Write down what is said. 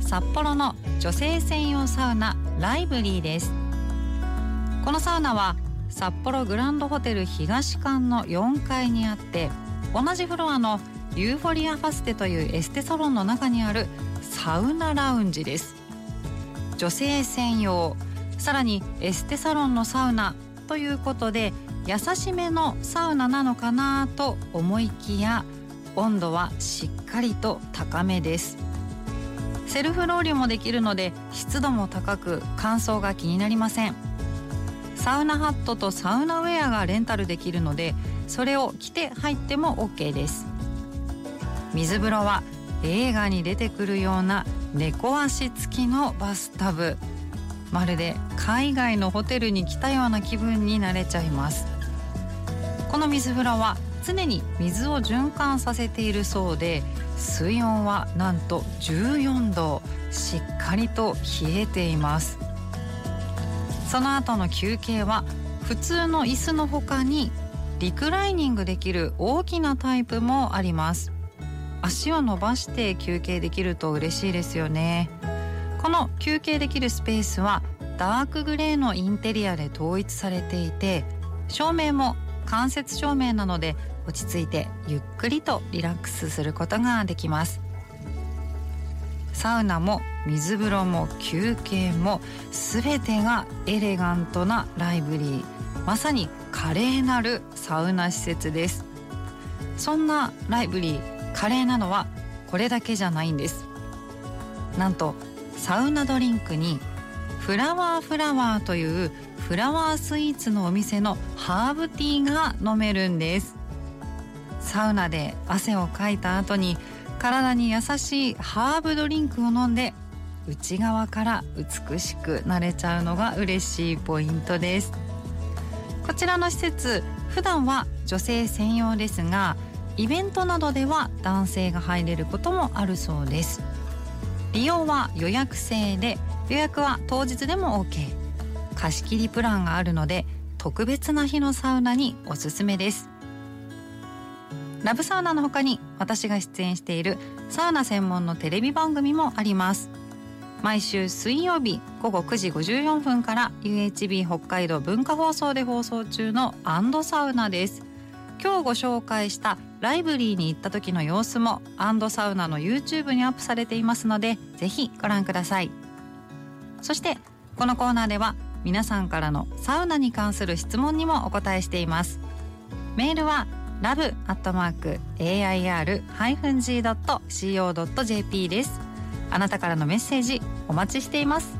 札幌の女性専用サウナライブリーです。このサウナは札幌グランドホテル東館の4階にあって同じフロアのユーフォリアファステというエステサロンの中にあるサウナラウンジです。女性専用さらにエステサロンのサウナということで優しめのサウナなのかなと思いきや温度はしっかりと高めです。セルフロウリュもできるので湿度も高く乾燥が気になりません。サウナハットとサウナウェアがレンタルできるのでそれを着て入っても OK です。水風呂は映画に出てくるような猫足付きのバスタブ。まるで海外のホテルに来たような気分になれちゃいます。この水風呂は常に水を循環させているそうで水温はなんと14度しっかりと冷えています。その後の休憩は普通の椅子の他にリクライニングできる大きなタイプもあります。足を伸ばして休憩できると嬉しいですよね。この休憩できるスペースはダークグレーのインテリアで統一されていて照明も間接照明なので落ち着いてゆっくりとリラックスすることができます。サウナも水風呂も休憩も全てがエレガントなライブリー。まさに華麗なるサウナ施設です。そんなライブリー華麗なのはこれだけじゃないんです。なんとサウナドリンクにフラワーフラワーというフラワースイーツのお店のハーブティーが飲めるんです。サウナで汗をかいた後に体に優しいハーブドリンクを飲んで内側から美しくなれちゃうのが嬉しいポイントです。こちらの施設普段は女性専用ですがイベントなどでは男性が入れることもあるそうです。利用は予約制で予約は当日でも OK 貸し切りプランがあるので特別な日のサウナにおすすめです。ラブサウナの他に私が出演しているサウナ専門のテレビ番組もあります。毎週水曜日午後9時54分から UHB 北海道文化放送で放送中のアンドサウナです。今日ご紹介したライブリーに行った時の様子もアンドサウナの YouTube にアップされていますのでぜひご覧ください。そしてこのコーナーでは皆さんからのサウナに関する質問にもお答えしています。メールは love.air-g.co.jp です。あなたからのメッセージお待ちしています。